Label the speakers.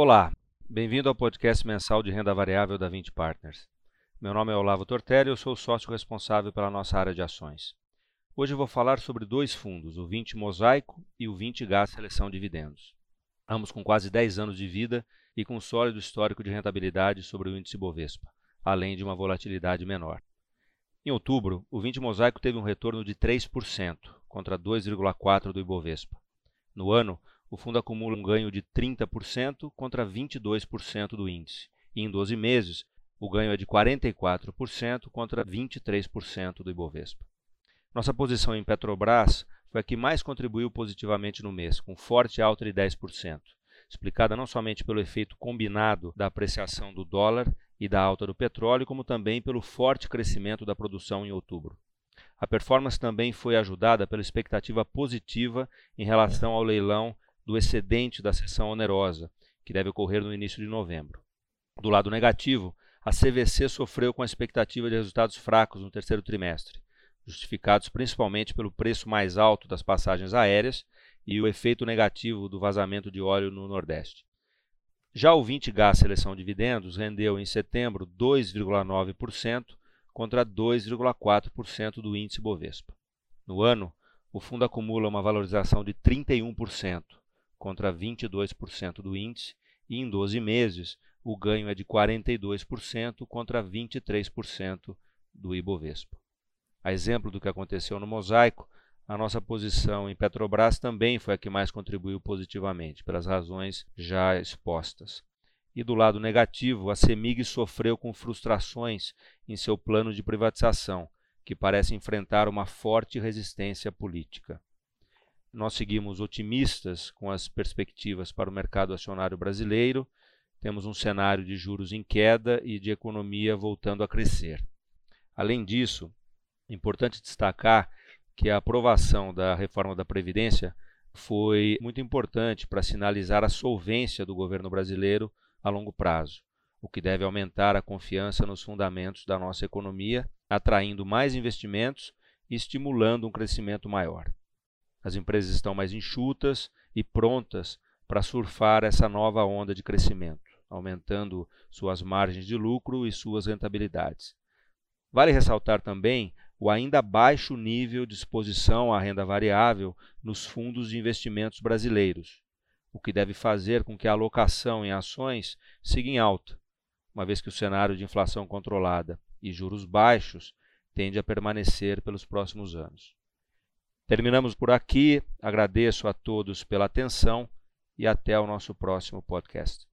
Speaker 1: Olá, bem-vindo ao podcast mensal de renda variável da 20 Partners. Meu nome é Olavo Tortelli e eu sou o sócio responsável pela nossa área de ações. Hoje vou falar sobre dois fundos, o 20 Mosaico e o 20 Gás Seleção Dividendos. Ambos com quase 10 anos de vida e com um sólido histórico de rentabilidade sobre o índice Bovespa, além de uma volatilidade menor. Em outubro, o 20 Mosaico teve um retorno de 3%, contra 2,4% do Ibovespa. No ano, o fundo acumula um ganho de 30% contra 22% do índice, e em 12 meses, o ganho é de 44% contra 23% do Ibovespa. Nossa posição em Petrobras foi a que mais contribuiu positivamente no mês, com forte alta de 10%, explicada não somente pelo efeito combinado da apreciação do dólar e da alta do petróleo, como também pelo forte crescimento da produção em outubro. A performance também foi ajudada pela expectativa positiva em relação ao leilão do excedente da sessão onerosa, que deve ocorrer no início de novembro. Do lado negativo, a CVC sofreu com a expectativa de resultados fracos no terceiro trimestre, justificados principalmente pelo preço mais alto das passagens aéreas e o efeito negativo do vazamento de óleo no Nordeste. Já o 20 Gás Seleção Dividendos rendeu em setembro 2,9% contra 2,4% do índice Bovespa. No ano, o fundo acumula uma valorização de 31%, contra 22% do índice, e em 12 meses o ganho é de 42% contra 23% do Ibovespa. A exemplo do que aconteceu no mosaico, a nossa posição em Petrobras também foi a que mais contribuiu positivamente, pelas razões já expostas. E do lado negativo, a CEMIG sofreu com frustrações em seu plano de privatização, que parece enfrentar uma forte resistência política nós seguimos otimistas com as perspectivas para o mercado acionário brasileiro. Temos um cenário de juros em queda e de economia voltando a crescer. Além disso, é importante destacar que a aprovação da reforma da Previdência foi muito importante para sinalizar a solvência do governo brasileiro a longo prazo, o que deve aumentar a confiança nos fundamentos da nossa economia, atraindo mais investimentos e estimulando um crescimento maior. As empresas estão mais enxutas e prontas para surfar essa nova onda de crescimento, aumentando suas margens de lucro e suas rentabilidades. Vale ressaltar também o ainda baixo nível de exposição à renda variável nos fundos de investimentos brasileiros, o que deve fazer com que a alocação em ações siga em alta, uma vez que o cenário de inflação controlada e juros baixos tende a permanecer pelos próximos anos. Terminamos por aqui. Agradeço a todos pela atenção e até o nosso próximo podcast.